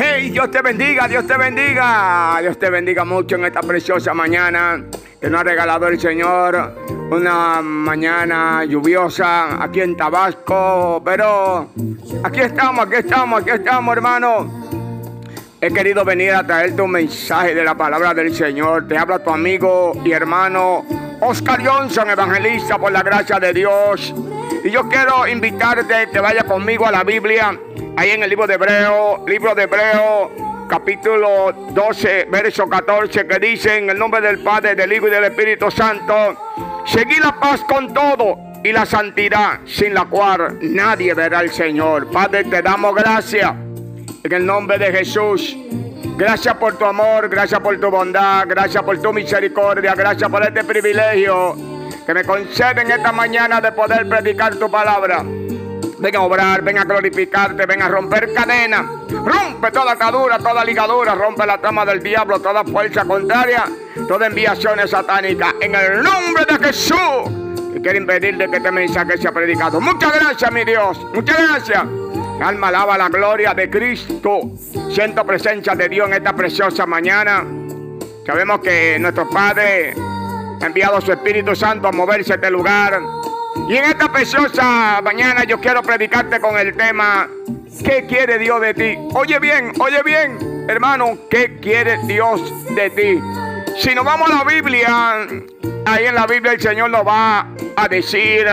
Hey, Dios te bendiga, Dios te bendiga. Dios te bendiga mucho en esta preciosa mañana que nos ha regalado el Señor. Una mañana lluviosa aquí en Tabasco. Pero aquí estamos, aquí estamos, aquí estamos, hermano. He querido venir a traerte un mensaje de la palabra del Señor. Te habla tu amigo y hermano Oscar Johnson, evangelista por la gracia de Dios. Y yo quiero invitarte que vaya conmigo a la Biblia, ahí en el libro de Hebreo, libro de Hebreo, capítulo 12, verso 14, que dice en el nombre del Padre, del Hijo y del Espíritu Santo, seguí la paz con todo y la santidad, sin la cual nadie verá al Señor. Padre, te damos gracias en el nombre de Jesús. Gracias por tu amor, gracias por tu bondad, gracias por tu misericordia, gracias por este privilegio que me conceden esta mañana de poder predicar tu palabra. Ven a obrar, ven a glorificarte, ven a romper cadenas. Rompe toda atadura, toda ligadura, rompe la trama del diablo, toda fuerza contraria, toda enviación satánica. En el nombre de Jesús. Y quiero impedir de que este mensaje sea predicado. Muchas gracias, mi Dios. Muchas gracias. Alma alaba la gloria de Cristo. Siento presencia de Dios en esta preciosa mañana. Sabemos que nuestro Padre ha enviado su Espíritu Santo a moverse a este lugar. Y en esta preciosa mañana yo quiero predicarte con el tema, ¿qué quiere Dios de ti? Oye bien, oye bien, hermano, ¿qué quiere Dios de ti? Si nos vamos a la Biblia, ahí en la Biblia el Señor nos va a decir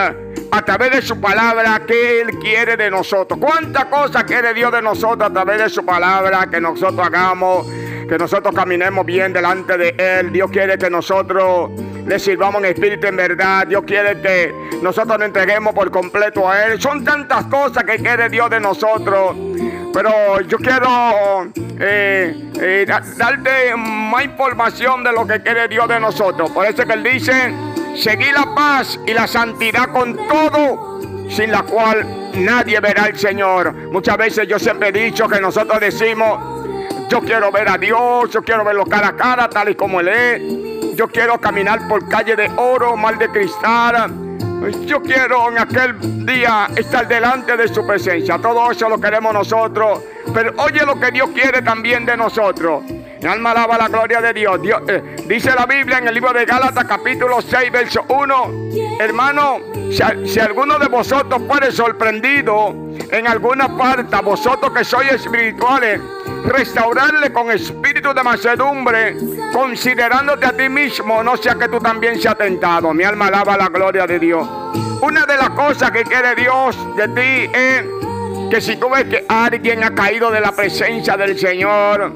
a través de su palabra que Él quiere de nosotros. ¿Cuántas cosas quiere Dios de nosotros a través de su palabra que nosotros hagamos? Que nosotros caminemos bien delante de Él. Dios quiere que nosotros le sirvamos en espíritu en verdad. Dios quiere que nosotros nos entreguemos por completo a Él. Son tantas cosas que quiere Dios de nosotros. Pero yo quiero eh, eh, darte más información de lo que quiere Dios de nosotros. Por eso que Él dice, seguir la paz y la santidad con todo, sin la cual nadie verá al Señor. Muchas veces yo siempre he dicho que nosotros decimos, yo quiero ver a Dios, yo quiero verlo cara a cara, tal y como Él es. Yo quiero caminar por calle de oro, mal de cristal. Yo quiero en aquel día estar delante de su presencia. Todo eso lo queremos nosotros. Pero oye lo que Dios quiere también de nosotros. Mi alma alaba la gloria de Dios. Eh, dice la Biblia en el libro de Gálatas capítulo 6, verso 1. Hermano, si, si alguno de vosotros fuere sorprendido en alguna parte, vosotros que sois espirituales, restaurarle con espíritu de macedumbre, considerándote a ti mismo, no sea que tú también seas tentado. Mi alma alaba la gloria de Dios. Una de las cosas que quiere Dios de ti es que si tú ves que alguien ha caído de la presencia del Señor,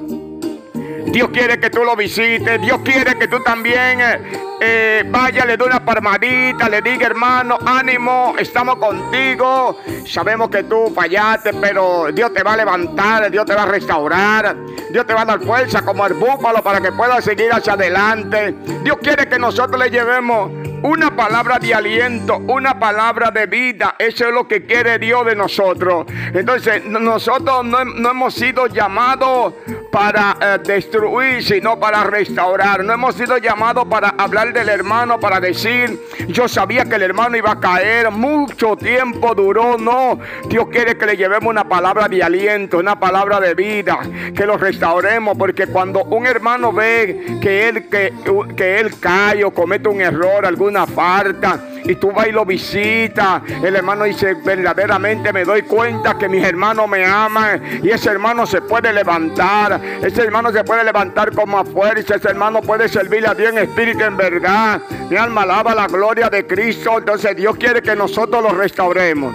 Dios quiere que tú lo visites. Dios quiere que tú también eh, eh, vaya, le dé una palmadita, le diga, hermano, ánimo, estamos contigo. Sabemos que tú fallaste, pero Dios te va a levantar, Dios te va a restaurar. Dios te va a dar fuerza como el búfalo para que puedas seguir hacia adelante. Dios quiere que nosotros le llevemos una palabra de aliento, una palabra de vida. Eso es lo que quiere Dios de nosotros. Entonces, nosotros no, hemos sido llamados para eh, destruir, sino para restaurar. No hemos sido llamados para hablar del hermano, para decir, yo sabía que el hermano iba a caer. Mucho tiempo duró. No, Dios quiere que le llevemos una palabra de aliento, una palabra de vida, que lo restauremos. Porque cuando un hermano ve que él, que, que él cae o comete un error, algún una falta y tú vas y lo visitas, el hermano dice, verdaderamente me doy cuenta que mis hermanos me aman y ese hermano se puede levantar, ese hermano se puede levantar con más fuerza, ese hermano puede servirle a Dios en espíritu en verdad. Mi alma alaba la gloria de Cristo, entonces Dios quiere que nosotros lo restauremos.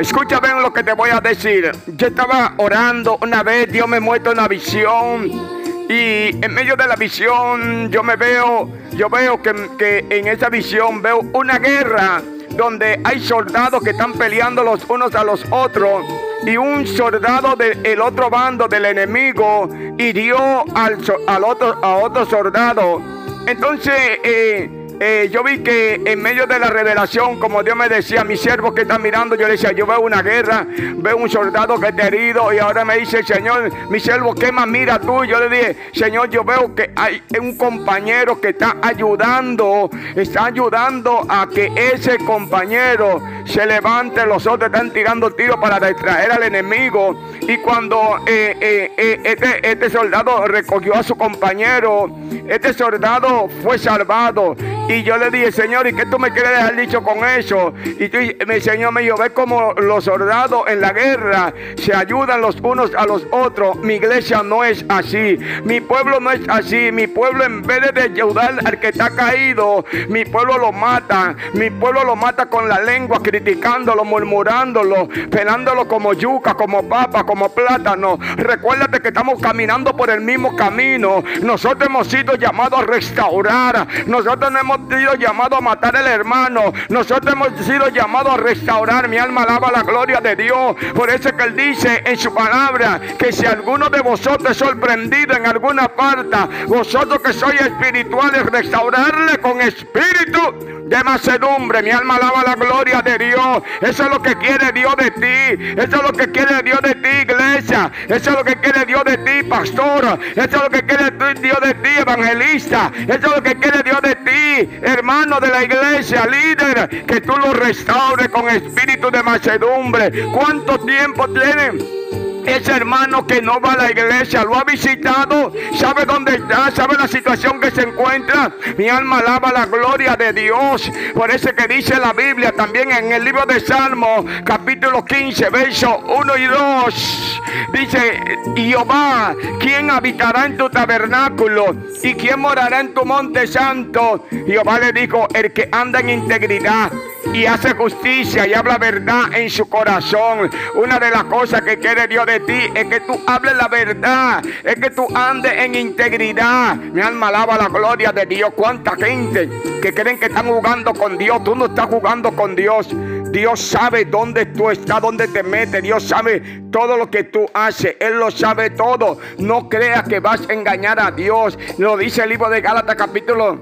Escucha bien lo que te voy a decir. Yo estaba orando una vez, Dios me muestra una visión y en medio de la visión yo me veo, yo veo que, en esa visión veo una guerra donde hay soldados que están peleando los unos a los otros y un soldado del otro bando del enemigo hirió al, al otro, a otro soldado. Entonces, eh, eh, yo vi que en medio de la revelación, como Dios me decía, mi siervo que está mirando, yo le decía, yo veo una guerra, veo un soldado que está herido y ahora me dice, Señor, mi siervo, ¿qué más mira tú? Yo le dije, Señor, yo veo que hay un compañero que está ayudando, está ayudando a que ese compañero se levante, los otros están tirando tiros para distraer al enemigo Y cuando eh, eh, eh, este, este soldado recogió a su compañero, este soldado fue salvado. Y yo le dije, Señor, ¿y qué tú me quieres dejar dicho con eso? Y tú, mi Señor me dijo, ve como los soldados en la guerra se ayudan los unos a los otros. Mi iglesia no es así. Mi pueblo no es así. Mi pueblo en vez de ayudar al que está caído, mi pueblo lo mata. Mi pueblo lo mata con la lengua, criticándolo, murmurándolo, pelándolo como yuca, como papa, como plátano. Recuérdate que estamos caminando por el mismo camino. Nosotros hemos sido llamados a restaurar. Nosotros no hemos sido llamados a matar al hermano. Nosotros hemos sido llamados a restaurar. Mi alma alaba la gloria de Dios. Por eso que Él dice en su palabra que si alguno de vosotros es sorprendido en alguna parte, vosotros que sois espirituales, restaurarle con espíritu de macedumbre. Mi alma alaba la gloria de Dios. Eso es lo que quiere Dios de ti. Eso es lo que quiere Dios de ti, iglesia. Eso es lo que quiere Dios de ti, pastor. Eso es lo que quiere Dios de ti, evangelista. Eso es lo que quiere Dios de ti, hermano de la iglesia, líder. Que tú lo restaures con espíritu de macedumbre. ¿Cuánto tiempo tienen? Ese hermano que no va a la iglesia lo ha visitado, sabe dónde está, sabe la situación que se encuentra. Mi alma alaba la gloria de Dios. Por eso que dice la Biblia también en el libro de Salmo, capítulo 15, versos 1 y 2. Dice, Jehová, ¿quién habitará en tu tabernáculo? ¿Y quién morará en tu monte santo? Jehová le dijo, el que anda en integridad y hace justicia y habla verdad en su corazón. Una de las cosas que quiere Dios de ti es que tú hables la verdad, es que tú andes en integridad. Mi alma alaba la gloria de Dios. Cuánta gente que creen que están jugando con Dios, tú no estás jugando con Dios. Dios sabe dónde tú estás, dónde te metes. Dios sabe todo lo que tú haces. Él lo sabe todo. No creas que vas a engañar a Dios. Lo dice el libro de Gálatas capítulo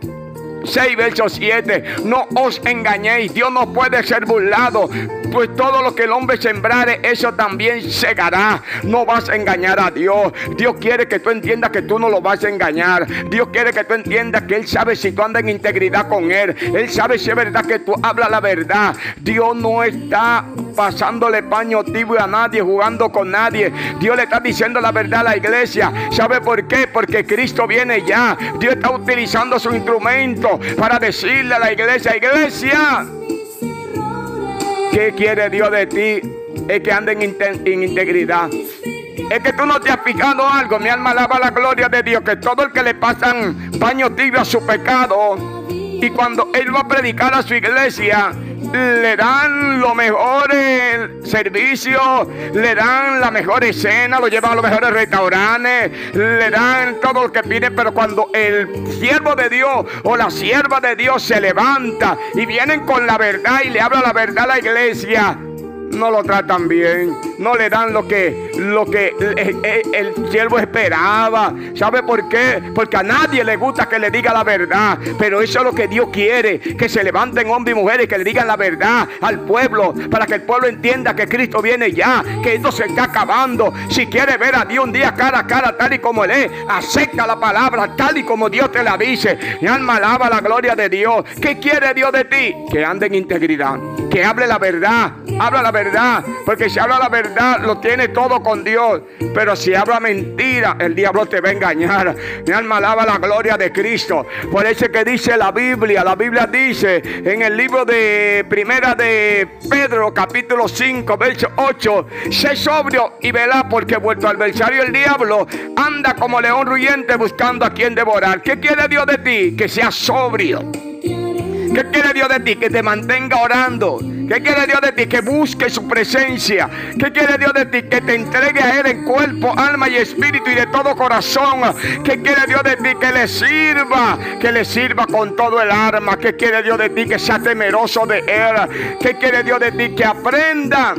6, verso 7. No os engañéis, Dios no puede ser burlado. Pues todo lo que el hombre sembrare, eso también segará. No vas a engañar a Dios. Dios quiere que tú entiendas que tú no lo vas a engañar. Dios quiere que tú entiendas que Él sabe si tú andas en integridad con Él. Él sabe si es verdad que tú hablas la verdad. Dios no está pasándole paño tibio a nadie, jugando con nadie. Dios le está diciendo la verdad a la iglesia. ¿Sabe por qué? Porque Cristo viene ya. Dios está utilizando su instrumento para decirle a la iglesia, iglesia, ¿qué quiere Dios de ti? Es que anden en integridad. Es que tú no te has fijado algo. Mi alma alaba la gloria de Dios. Que todo el que le pasan paño tibio a su pecado. Y cuando Él va a predicar a su iglesia, le dan los mejores servicios, le dan la mejor escena, lo llevan a los mejores restaurantes, le dan todo lo que pide, pero cuando el siervo de Dios o la sierva de Dios se levanta y vienen con la verdad y le habla la verdad a la iglesia, no lo tratan bien, no le dan lo que, lo que el, siervo esperaba. ¿Sabe por qué? Porque a nadie le gusta que le diga la verdad, pero eso es lo que Dios quiere, que se levanten hombres y mujeres que le digan la verdad al pueblo, para que el pueblo entienda que Cristo viene ya, que esto se está acabando. Si quiere ver a Dios un día cara a cara, tal y como Él es, acepta la palabra tal y como Dios te la dice. Mi alma alaba la gloria de Dios. ¿Qué quiere Dios de ti? Que ande en integridad, que hable la verdad, habla la verdad Porque si habla la verdad, lo tiene todo con Dios. Pero si habla mentira, el diablo te va a engañar. Mi alma alaba la gloria de Cristo. Por eso que dice la Biblia. La Biblia dice en el libro de Primera de Pedro, capítulo 5, verso 8. Sé sobrio y vela porque vuelto adversario el diablo anda como león ruyente buscando a quien devorar. ¿Qué quiere Dios de ti? Que seas sobrio. ¿Qué quiere Dios de ti? Que te mantenga orando. ¿Qué quiere Dios de ti? Que busque su presencia. ¿Qué quiere Dios de ti? Que te entregue a Él en cuerpo, alma y espíritu y de todo corazón. ¿Qué quiere Dios de ti? Que le sirva. Que le sirva con todo el alma. ¿Qué quiere Dios de ti? Que sea temeroso de Él. ¿Qué quiere Dios de ti? Que aprenda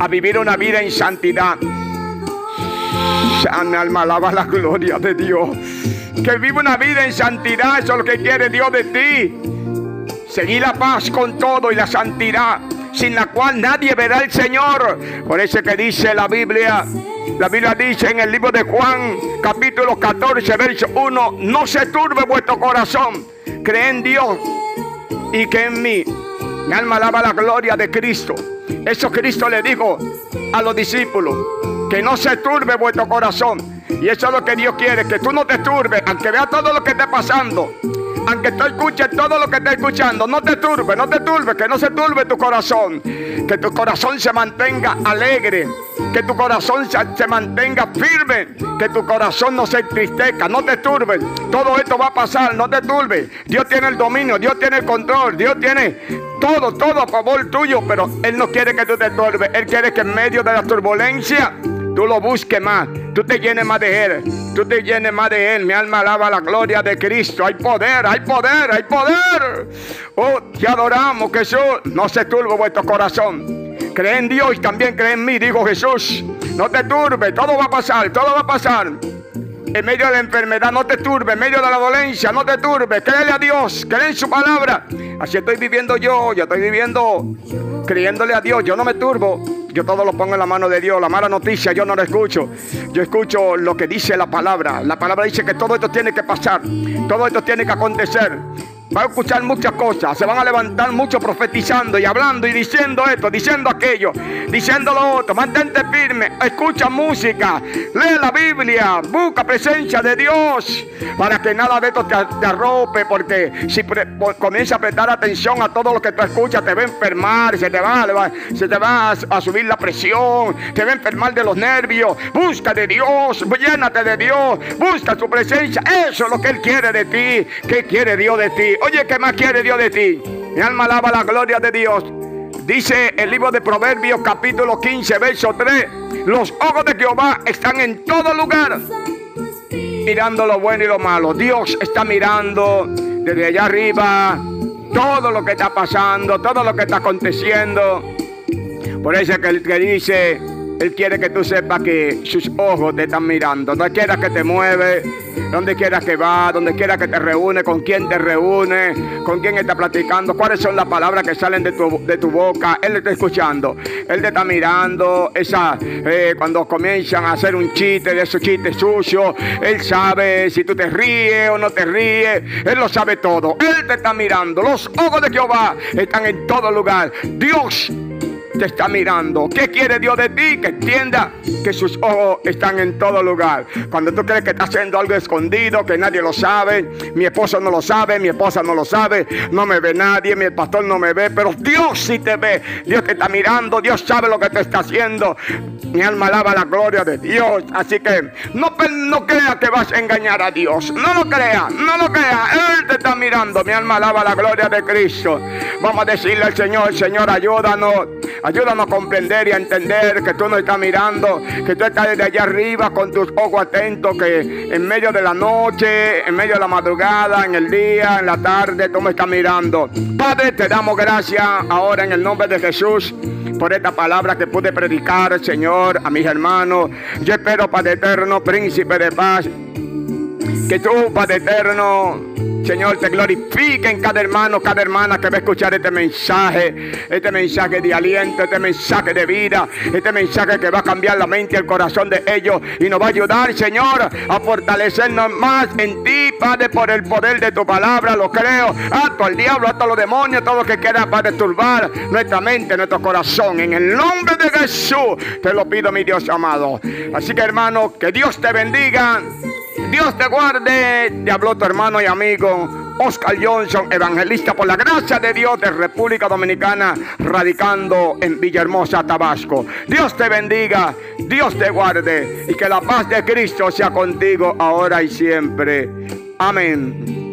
a vivir una vida en santidad. Mi alma alaba la gloria de Dios. Que viva una vida en santidad. Eso es lo que quiere Dios de ti. Seguir la paz con todo y la santidad, sin la cual nadie verá al Señor. Por eso que dice la Biblia, la Biblia dice en el libro de Juan, capítulo 14, verso 1, no se turbe vuestro corazón, cree en Dios y que en mí. Mi alma alaba la gloria de Cristo. Eso Cristo le dijo a los discípulos. Que no se turbe vuestro corazón. Y eso es lo que Dios quiere, que tú no te turbes, aunque vea todo lo que esté pasando. Aunque tú escuches todo lo que esté escuchando, no te turbe, no te turbe, que no se turbe tu corazón. Que tu corazón se mantenga alegre, que tu corazón se, mantenga firme, que tu corazón no se entristezca, no te turbe. Todo esto va a pasar, no te turbe. Dios tiene el dominio, Dios tiene el control, Dios tiene todo, todo a favor tuyo, pero Él no quiere que tú te turbes, Él quiere que en medio de la turbulencia tú lo busques más, tú te llenes más de Él, tú te llenes más de Él. Mi alma alaba la gloria de Cristo. Hay poder, hay poder, hay poder. Oh, te adoramos, Jesús. No se turbe vuestro corazón. Cree en Dios y también cree en mí, dijo Jesús. No te turbe, todo va a pasar, todo va a pasar. En medio de la enfermedad, no te turbe. En medio de la dolencia, no te turbe. Créele a Dios, cree en su palabra. Así estoy viviendo yo, yo estoy viviendo creyéndole a Dios. Yo no me turbo. Yo todo lo pongo en la mano de Dios. La mala noticia yo no la escucho. Yo escucho lo que dice la palabra. La palabra dice que todo esto tiene que pasar. Todo esto tiene que acontecer. Va a escuchar muchas cosas. Se van a levantar mucho profetizando y hablando y diciendo esto, diciendo aquello, diciendo lo otro. Mantente firme. Escucha música. Lee la Biblia. Busca presencia de Dios. Para que nada de esto te, arrope. Porque si comienza a prestar atención a todo lo que tú escuchas, te va a enfermar. Se te va, se te va a, subir la presión. Te va a enfermar de los nervios. Busca de Dios. Llénate de Dios. Busca su presencia. Eso es lo que Él quiere de ti. ¿Qué quiere Dios de ti? Oye, ¿qué más quiere Dios de ti? Mi alma alaba la gloria de Dios. Dice el libro de Proverbios capítulo 15, verso 3. Los ojos de Jehová están en todo lugar, mirando lo bueno y lo malo. Dios está mirando desde allá arriba todo lo que está pasando, todo lo que está aconteciendo. Por eso que que dice, él quiere que tú sepas que sus ojos te están mirando. Donde quiera que te mueve, donde quiera que va, donde quiera que te reúne, con quién te reúne, con quién está platicando, cuáles son las palabras que salen de tu, de tu boca. Él está escuchando. Él te está mirando. Esa, eh, cuando comienzan a hacer un chiste de esos chistes sucios, Él sabe si tú te ríes o no te ríes. Él lo sabe todo. Él te está mirando. Los ojos de Jehová están en todo lugar. Dios te está mirando. ¿Qué quiere Dios de ti? Que entienda que sus ojos están en todo lugar. Cuando tú crees que estás haciendo algo escondido, que nadie lo sabe, mi esposo no lo sabe, mi esposa no lo sabe, no me ve nadie, mi pastor no me ve, pero Dios sí te ve. Dios te está mirando, Dios sabe lo que te está haciendo. Mi alma alaba la gloria de Dios. Así que no, no crea que vas a engañar a Dios. No lo crea, no lo crea. Él te está mirando. Mi alma alaba la gloria de Cristo. Vamos a decirle al Señor, Señor, ayúdanos Ayúdanos a comprender y a entender que tú no estás mirando, que tú estás desde allá arriba con tus ojos atentos, que en medio de la noche, en medio de la madrugada, en el día, en la tarde, tú me estás mirando. Padre, te damos gracias ahora en el nombre de Jesús por esta palabra que pude predicar, Señor, a mis hermanos. Yo espero, Padre eterno, príncipe de paz, que tú, Padre eterno, Señor, te glorifique en cada hermano, cada hermana que va a escuchar este mensaje, este mensaje de aliento, este mensaje de vida, este mensaje que va a cambiar la mente y el corazón de ellos y nos va a ayudar, Señor, a fortalecernos más en ti, Padre, por el poder de tu palabra, lo creo. Ato al diablo, ato a los demonios, todo lo que quiera para turbar nuestra mente, nuestro corazón. En el nombre de Jesús, te lo pido, mi Dios amado. Así que, hermano, que Dios te bendiga. Dios te guarde. Te habló tu hermano y amigo Oscar Johnson, evangelista por la gracia de Dios de República Dominicana, radicando en Villahermosa, Tabasco. Dios te bendiga, Dios te guarde y que la paz de Cristo sea contigo ahora y siempre. Amén.